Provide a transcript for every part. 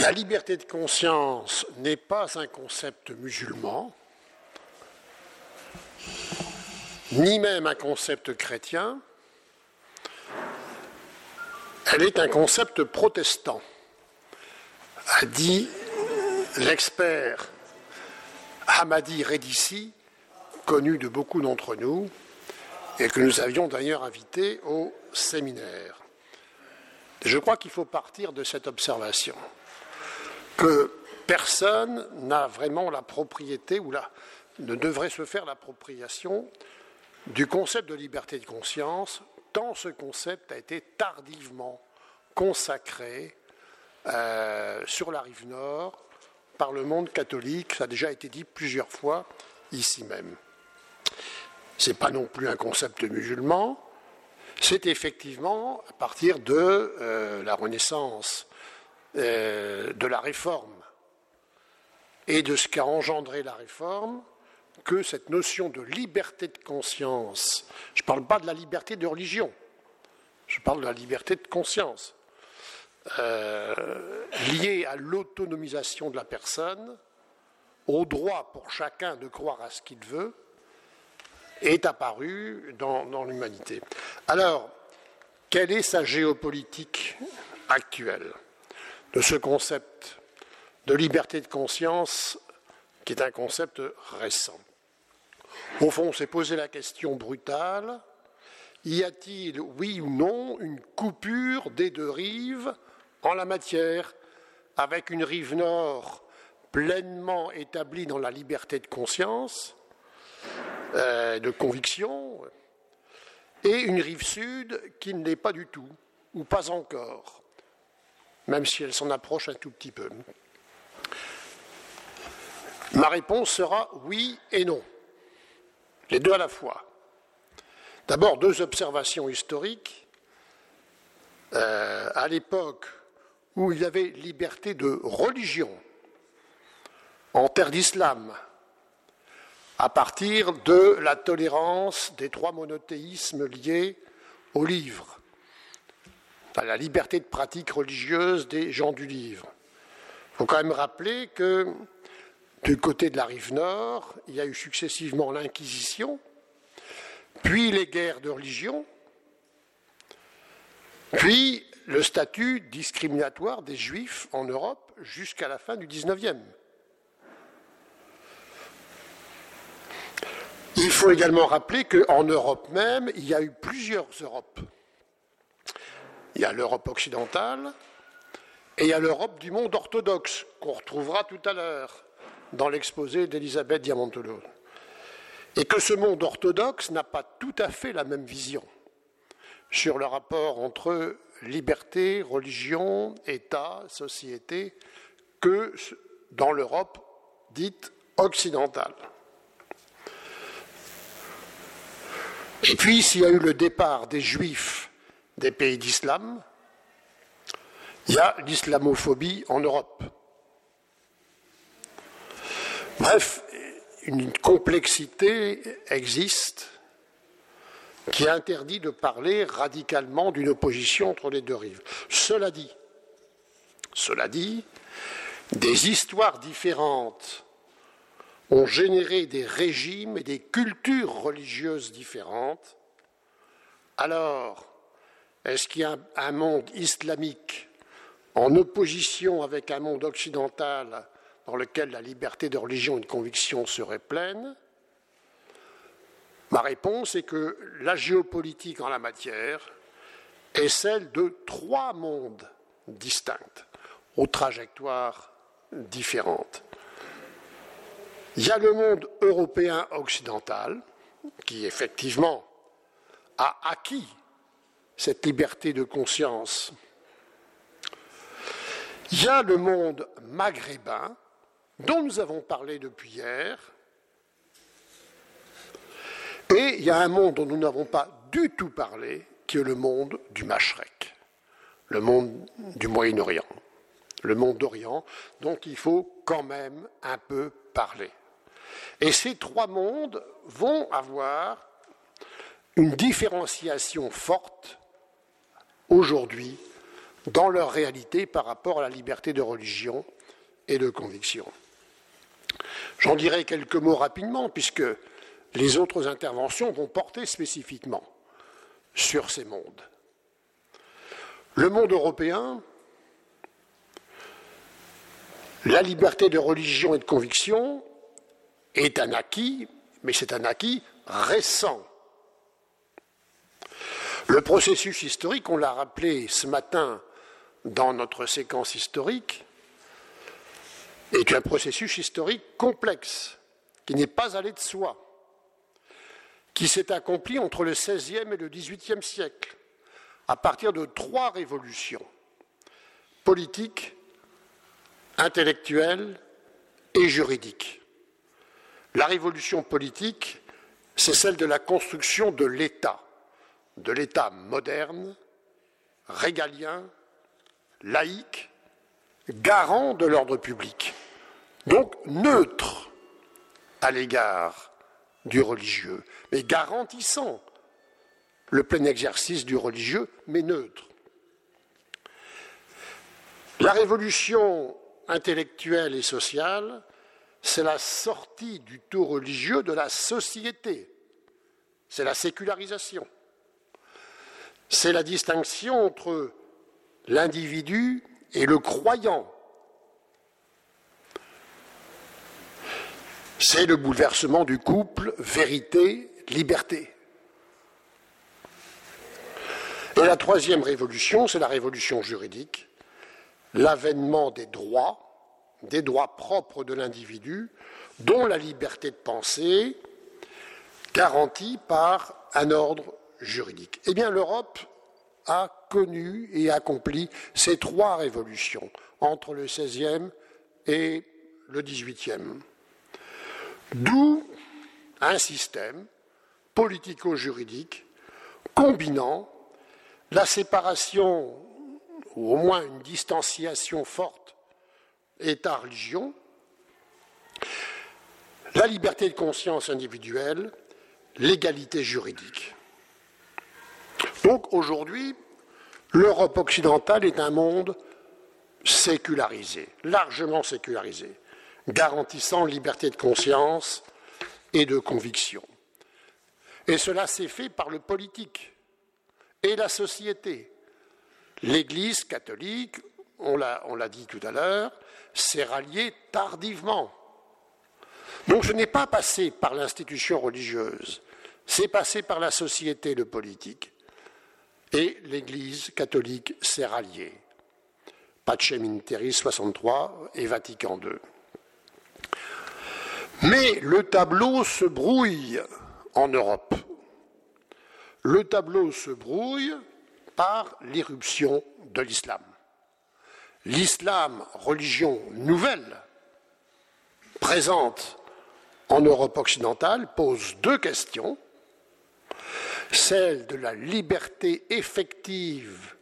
La liberté de conscience n'est pas un concept musulman, ni même un concept chrétien, elle est un concept protestant, a dit l'expert Hamadi Redissi, connu de beaucoup d'entre nous, et que nous avions d'ailleurs invité au séminaire. Je crois qu'il faut partir de cette observation que personne n'a vraiment la propriété ou ne devrait se faire l'appropriation du concept de liberté de conscience, tant ce concept a été tardivement consacré euh, sur la rive nord par le monde catholique. Ça a déjà été dit plusieurs fois ici même. Ce n'est pas non plus un concept musulman, c'est effectivement à partir de euh, la Renaissance, euh, de la Réforme et de ce qu'a engendré la Réforme, que cette notion de liberté de conscience, je ne parle pas de la liberté de religion, je parle de la liberté de conscience, euh, liée à l'autonomisation de la personne, au droit pour chacun de croire à ce qu'il veut, est apparue dans, dans l'humanité. Alors, quelle est sa géopolitique actuelle? De ce concept de liberté de conscience qui est un concept récent. Au fond, on s'est posé la question brutale, y a-t-il, oui ou non, une coupure des deux rives en la matière, avec une rive nord pleinement établie dans la liberté de conscience, euh, de conviction, et une rive sud qui ne l'est pas du tout, ou pas encore, même si elle s'en approche un tout petit peu. Ma réponse sera oui et non, les deux à la fois. D'abord, deux observations historiques. Euh, à l'époque où il y avait liberté de religion en terre d'islam, à partir de la tolérance des trois monothéismes liés au livre, la liberté de pratique religieuse des gens du livre. Il faut quand même rappeler que du côté de la rive nord, il y a eu successivement l'Inquisition, puis les guerres de religion, puis le statut discriminatoire des juifs en Europe jusqu'à la fin du XIXe. Il faut également rappeler qu'en Europe même, il y a eu plusieurs Europes. Il y a l'Europe occidentale et il y a l'Europe du monde orthodoxe, qu'on retrouvera tout à l'heure dans l'exposé d'Elisabeth Diamantolo. Et que ce monde orthodoxe n'a pas tout à fait la même vision sur le rapport entre liberté, religion, État, société, que dans l'Europe dite occidentale. Et puis, s'il y a eu le départ des juifs des pays d'islam, il y a l'islamophobie en Europe. Bref, une complexité existe qui interdit de parler radicalement d'une opposition entre les deux rives. Cela dit, des histoires différentes ont généré des régimes et des cultures religieuses différentes, alors est-ce qu'il y a un monde islamique en opposition avec un monde occidental dans lequel la liberté de religion et de conviction serait pleine? Ma réponse est que la géopolitique en la matière est celle de trois mondes distincts, aux trajectoires différentes. Il y a le monde européen occidental, qui effectivement a acquis cette liberté de conscience. Il y a le monde maghrébin, dont nous avons parlé depuis hier, et il y a un monde dont nous n'avons pas du tout parlé, qui est le monde du Mashrek, le monde du Moyen-Orient, le monde d'Orient, dont il faut quand même un peu parler. Et ces trois mondes vont avoir une différenciation forte aujourd'hui dans leur réalité par rapport à la liberté de religion et de conviction. J'en dirai quelques mots rapidement, puisque les autres interventions vont porter spécifiquement sur ces mondes. Le monde européen, la liberté de religion et de conviction est un acquis, mais c'est un acquis récent. Le processus historique, on l'a rappelé ce matin dans notre séquence historique, est un processus historique complexe, qui n'est pas allé de soi, qui s'est accompli entre le XVIe et le XVIIIe siècle, à partir de trois révolutions politiques, intellectuelles et juridiques. La révolution politique, c'est celle de la construction de l'État, de l'État moderne, régalien, laïque, garant de l'ordre public, donc neutre à l'égard du religieux, mais garantissant le plein exercice du religieux, mais neutre. La révolution intellectuelle et sociale, c'est la sortie du tout religieux de la société, c'est la sécularisation, c'est la distinction entre l'individu et le croyant. C'est le bouleversement du couple vérité-liberté. Et la troisième révolution, c'est la révolution juridique, l'avènement des droits, des droits propres de l'individu, dont la liberté de penser, garantie par un ordre juridique. Eh bien, l'Europe a connu et accompli ces trois révolutions entre le XVIe et le XVIIIe. D'où un système politico-juridique combinant la séparation, ou au moins une distanciation forte, État-religion, la liberté de conscience individuelle, l'égalité juridique. Donc aujourd'hui, l'Europe occidentale est un monde sécularisé, largement sécularisé, garantissant liberté de conscience et de conviction. Et cela s'est fait par le politique et la société. L'Église catholique, on l'a dit tout à l'heure, s'est ralliée tardivement. Donc ce n'est pas passé par l'institution religieuse, c'est passé par la société, le politique et l'Église catholique s'est ralliée. Pacem in 63 et Vatican II. Mais le tableau se brouille en Europe. Le tableau se brouille par l'irruption de l'islam. L'islam, religion nouvelle, présente en Europe occidentale, pose deux questions celle de la liberté effective,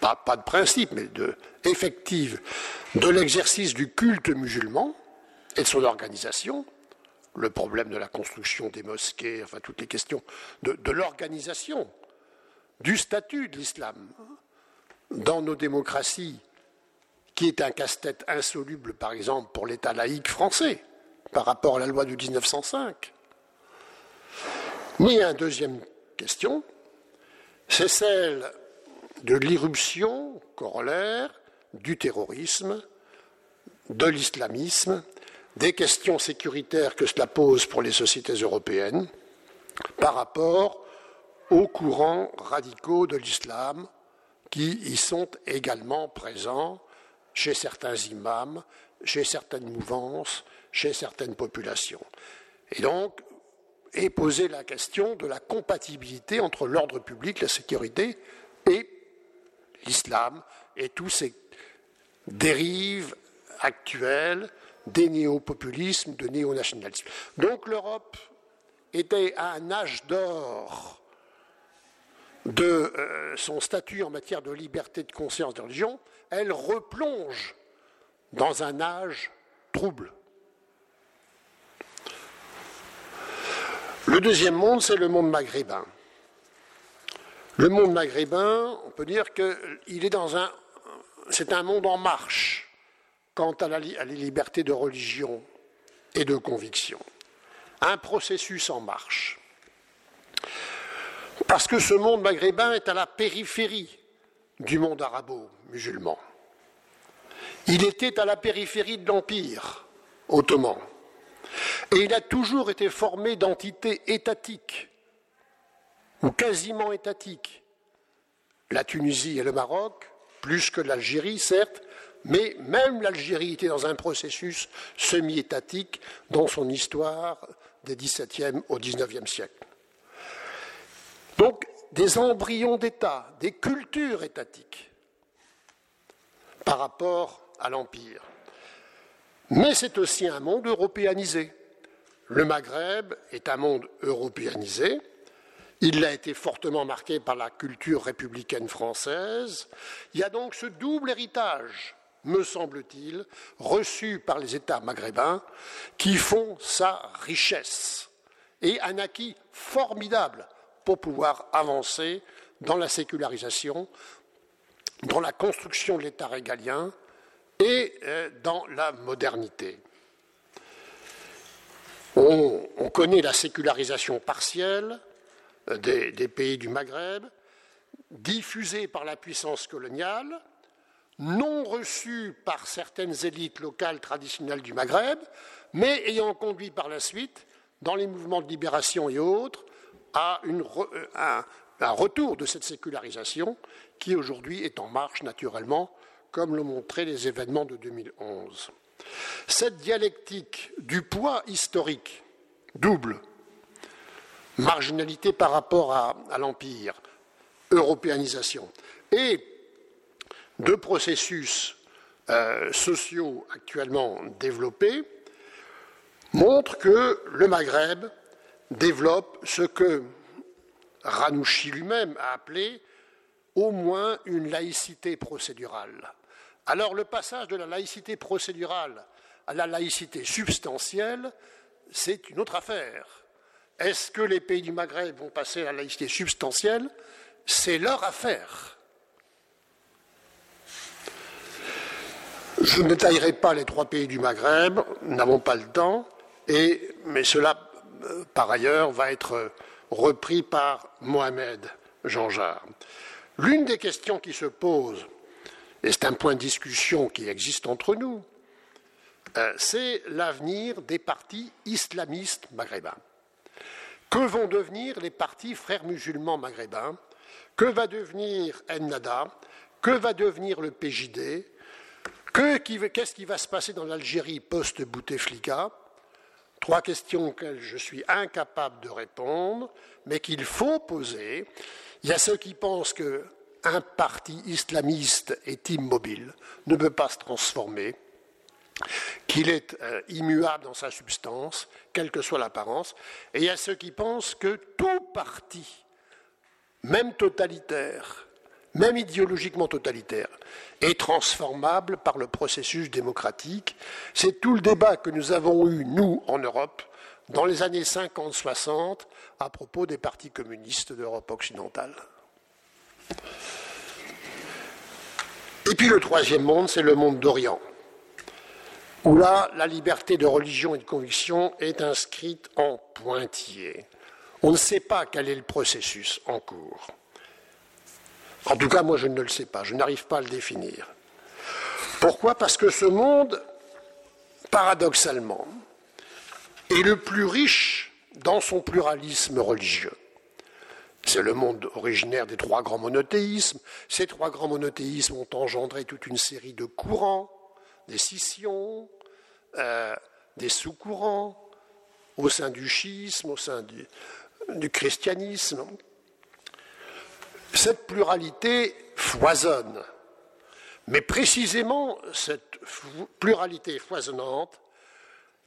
pas, de principe, mais de, effective, de l'exercice du culte musulman et de son organisation, le problème de la construction des mosquées, enfin toutes les questions de, de l'organisation, du statut de l'islam dans nos démocraties, qui est un casse-tête insoluble, par exemple, pour l'État laïque français, par rapport à la loi de 1905. Mais un deuxième question, c'est celle de l'irruption corollaire du terrorisme, de l'islamisme, des questions sécuritaires que cela pose pour les sociétés européennes par rapport aux courants radicaux de l'islam qui y sont également présents chez certains imams, chez certaines mouvances, chez certaines populations. Et donc, et poser la question de la compatibilité entre l'ordre public, la sécurité et l'islam et tous ces dérives actuelles des néopopulismes, de néonationalisme. Donc l'Europe était à un âge d'or de euh, son statut en matière de liberté de conscience de religion, elle replonge dans un âge trouble. Le deuxième monde, c'est le monde maghrébin. Le monde maghrébin, on peut dire qu'il est dans un c'est un monde en marche quant à la, à la liberté de religion et de conviction. Un processus en marche. Parce que ce monde maghrébin est à la périphérie du monde arabo-musulman. Il était à la périphérie de l'Empire ottoman. Et il a toujours été formé d'entités étatiques, ou quasiment étatiques. La Tunisie et le Maroc, plus que l'Algérie, certes, mais même l'Algérie était dans un processus semi-étatique dans son histoire des XVIIe au XIXe siècle. Donc, des embryons d'État, des cultures étatiques par rapport à l'Empire. Mais c'est aussi un monde européanisé. Le Maghreb est un monde européanisé. Il a été fortement marqué par la culture républicaine française. Il y a donc ce double héritage, me semble-t-il, reçu par les États maghrébins qui font sa richesse et un acquis formidable pour pouvoir avancer dans la sécularisation, dans la construction de l'État régalien et euh, dans la modernité. On, connaît la sécularisation partielle euh, des, pays du Maghreb, diffusée par la puissance coloniale, non reçue par certaines élites locales traditionnelles du Maghreb, mais ayant conduit par la suite, dans les mouvements de libération et autres, à euh, un, retour de cette sécularisation qui aujourd'hui est en marche naturellement, comme l'ont montré les événements de 2011. Cette dialectique du poids historique double, marginalité par rapport à, l'Empire, européanisation, et de processus euh, sociaux actuellement développés, montre que le Maghreb développe ce que Ranouchi lui-même a appelé au moins une laïcité procédurale. Alors le passage de la laïcité procédurale à la laïcité substantielle, c'est une autre affaire. Est-ce que les pays du Maghreb vont passer à la laïcité substantielle? C'est leur affaire. Je ne détaillerai pas les trois pays du Maghreb, nous n'avons pas le temps, mais cela par ailleurs, va être repris par Mohamed Jean-Jard. L'une des questions qui se pose, et c'est un point de discussion qui existe entre nous, euh, c'est l'avenir des partis islamistes maghrébins. Que vont devenir les partis frères musulmans maghrébins? Que va devenir Ennada Que va devenir le PJD Qu'est-ce qui va se passer dans l'Algérie post-Bouteflika? Trois questions auxquelles je suis incapable de répondre, mais qu'il faut poser. Il y a ceux qui pensent qu'un parti islamiste est immobile, ne peut pas se transformer, qu'il est euh, immuable dans sa substance, quelle que soit l'apparence, et il y a ceux qui pensent que tout parti, même totalitaire, même idéologiquement totalitaire, est transformable par le processus démocratique. C'est tout le débat que nous avons eu, nous, en Europe, dans les années 50-60, à propos des partis communistes d'Europe occidentale. Et puis le troisième monde, c'est le monde d'Orient, où là, la liberté de religion et de conviction est inscrite en pointillé. On ne sait pas quel est le processus en cours. En tout cas, moi, je ne le sais pas, je n'arrive pas à le définir. Pourquoi? Parce que ce monde, paradoxalement, est le plus riche dans son pluralisme religieux. C'est le monde originaire des trois grands monothéismes. Ces trois grands monothéismes ont engendré toute une série de courants, des scissions, euh, des sous-courants au sein du schisme, au sein du christianisme cette pluralité foisonne. Mais précisément, cette pluralité foisonnante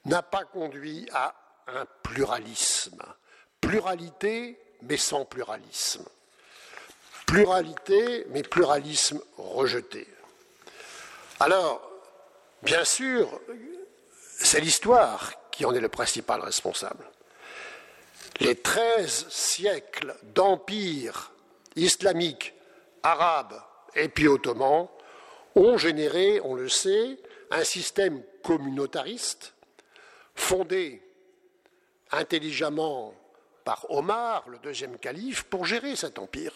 n'a pas conduit à un pluralisme. Pluralité, mais sans pluralisme. Pluralité, mais pluralisme rejeté. Alors, bien sûr, c'est l'histoire qui en est le principal responsable. Les treize siècles d'empire islamique, arabe et puis ottoman ont généré, on le sait, un système communautariste fondé intelligemment par Omar, le deuxième calife, pour gérer cet empire.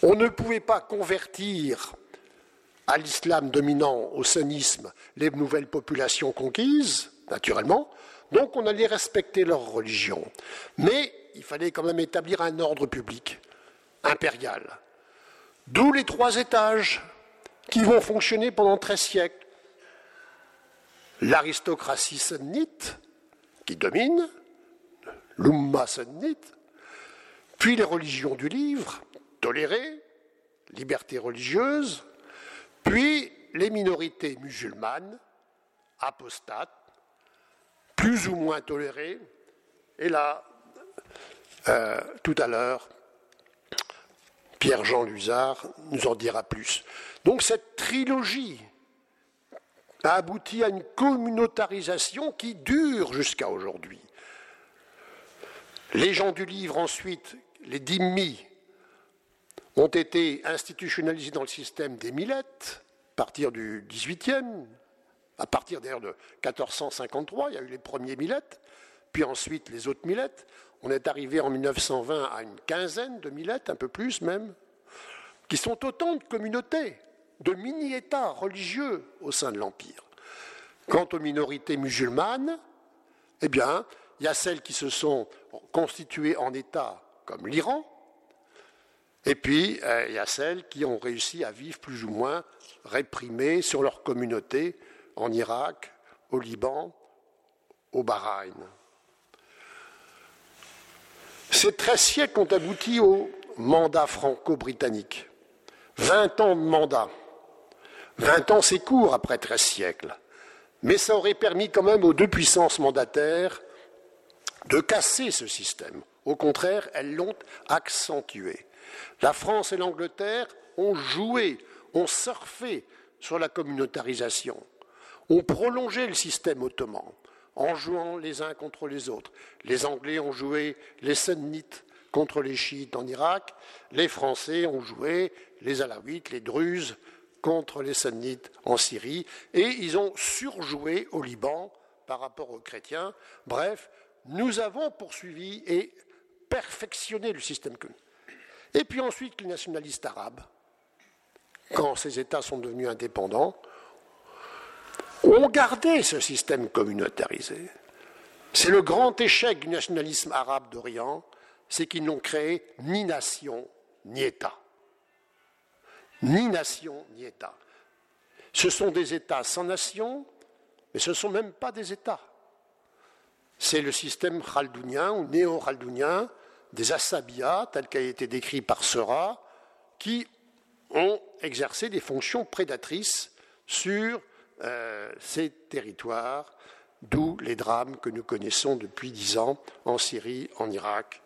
On ne pouvait pas convertir à l'islam dominant, au sunnisme, les nouvelles populations conquises, naturellement, donc on allait respecter leur religion. Mais il fallait quand même établir un ordre public, impérial. D'où les trois étages qui vont fonctionner pendant 13 siècles. L'aristocratie sunnite, qui domine, l'umma sunnite, puis les religions du livre, tolérées, liberté religieuse, puis les minorités musulmanes, apostates, plus ou moins tolérées, et là, euh, tout à l'heure, Pierre-Jean Luzard nous en dira plus. Donc cette trilogie a abouti à une communautarisation qui dure jusqu'à aujourd'hui. Les gens du livre ensuite, les dhimmis, ont été institutionnalisés dans le système des millettes, à partir du XVIIIe, à partir d'ailleurs de 1453, il y a eu les premiers millettes, puis ensuite les autres millettes. On est arrivé en 1920 à une quinzaine de millettes, un peu plus même, qui sont autant de communautés, de mini-États religieux au sein de l'Empire. Quant aux minorités musulmanes, eh bien, il y a celles qui se sont constituées en États comme l'Iran, et puis, euh, il y a celles qui ont réussi à vivre plus ou moins réprimées sur leur communauté en Irak, au Liban, au Bahreïn. Ces 13 siècles ont abouti au mandat franco-britannique. 20 ans de mandat. 20 ans, c'est court après 13 siècles. Mais ça aurait permis quand même aux deux puissances mandataires de casser ce système. Au contraire, elles l'ont accentué. La France et l'Angleterre ont joué, ont surfé sur la communautarisation, ont prolongé le système ottoman en jouant les uns contre les autres. Les Anglais ont joué les sunnites contre les chiites en Irak, les Français ont joué les alaouites, les druzes contre les sunnites en Syrie, et ils ont surjoué au Liban par rapport aux chrétiens. Bref, nous avons poursuivi et perfectionné le système et puis ensuite, les nationalistes arabes, quand ces États sont devenus indépendants, ont gardé ce système communautarisé. C'est le grand échec du nationalisme arabe d'Orient, c'est qu'ils n'ont créé ni nation ni État. Ni nation ni État. Ce sont des États sans nation, mais ce ne sont même pas des États. C'est le système chaldounien ou néo-chaldounien des Assabias, tel qu'a été décrit par Seurat, qui ont exercé des fonctions prédatrices sur euh, ces territoires, d'où les drames que nous connaissons depuis dix ans en Syrie, en Irak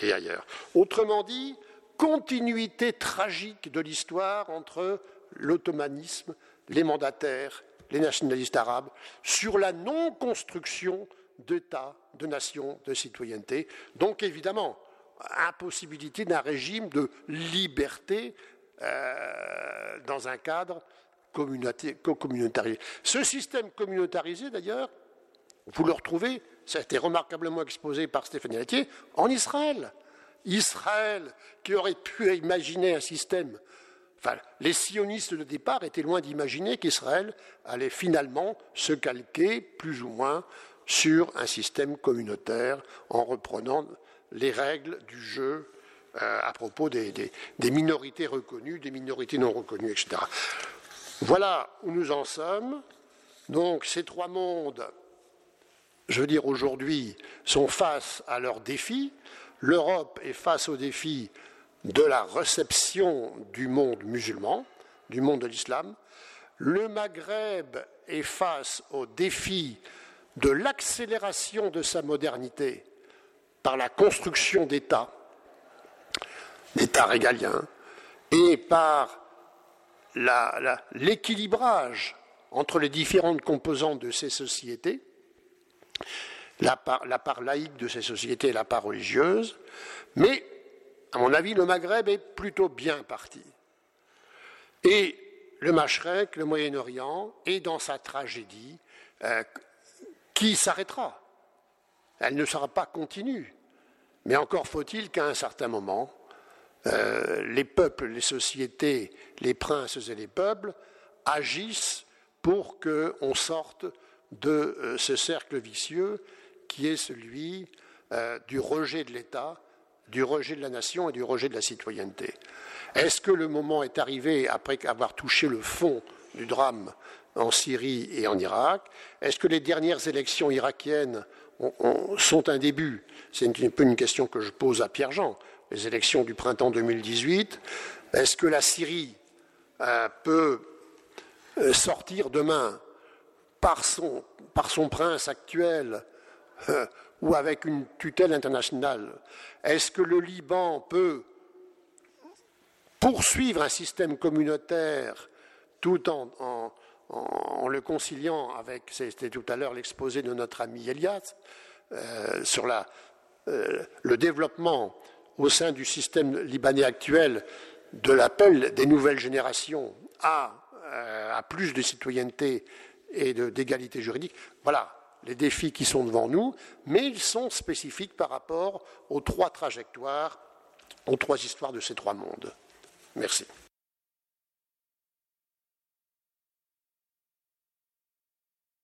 et ailleurs. Autrement dit, continuité tragique de l'histoire entre l'ottomanisme, les mandataires, les nationalistes arabes, sur la non-construction d'États, de nations, de citoyenneté. Donc évidemment, impossibilité d'un régime de liberté euh, dans un cadre communautarisé. Ce système communautarisé, d'ailleurs, vous le retrouvez, ça a été remarquablement exposé par Stéphane Latier, en Israël. Israël, qui aurait pu imaginer un système. Enfin, les sionistes de départ étaient loin d'imaginer qu'Israël allait finalement se calquer, plus ou moins, sur un système communautaire en reprenant les règles du jeu euh, à propos des, minorités reconnues, des minorités non reconnues, etc. Voilà où nous en sommes. Donc ces trois mondes, je veux dire aujourd'hui, sont face à leurs défis. L'Europe est face au défi de la réception du monde musulman, du monde de l'islam. Le Maghreb est face au défi de l'accélération de sa modernité par la construction d'États, d'États régaliens, et par l'équilibrage entre les différentes composantes de ces sociétés, la part, la part, laïque de ces sociétés et la part religieuse, mais, à mon avis, le Maghreb est plutôt bien parti. Et le Mashrek, le Moyen-Orient, est dans sa tragédie euh, qui s'arrêtera. Elle ne sera pas continue. Mais encore faut-il qu'à un certain moment, euh, les peuples, les sociétés, les princes et les peuples agissent pour qu'on sorte de euh, ce cercle vicieux qui est celui du rejet de l'État, du rejet de la nation et du rejet de la citoyenneté. Est-ce que le moment est arrivé, après avoir touché le fond du drame en Syrie et en Irak Est-ce que les dernières élections irakiennes sont un début? C'est un peu une question que je pose à Pierre-Jean. Les élections du printemps 2018. Est-ce que la Syrie euh, peut euh, sortir demain par son, par son prince actuel euh, ou avec une tutelle internationale? Est-ce que le Liban peut poursuivre un système communautaire tout en, le conciliant avec, c'était tout à l'heure l'exposé de notre ami Elias, euh, sur euh, le développement au sein du système libanais actuel de l'appel des nouvelles générations à, euh, à plus de citoyenneté et d'égalité juridique. Voilà les défis qui sont devant nous, mais ils sont spécifiques par rapport aux trois trajectoires, aux trois histoires de ces trois mondes. Merci.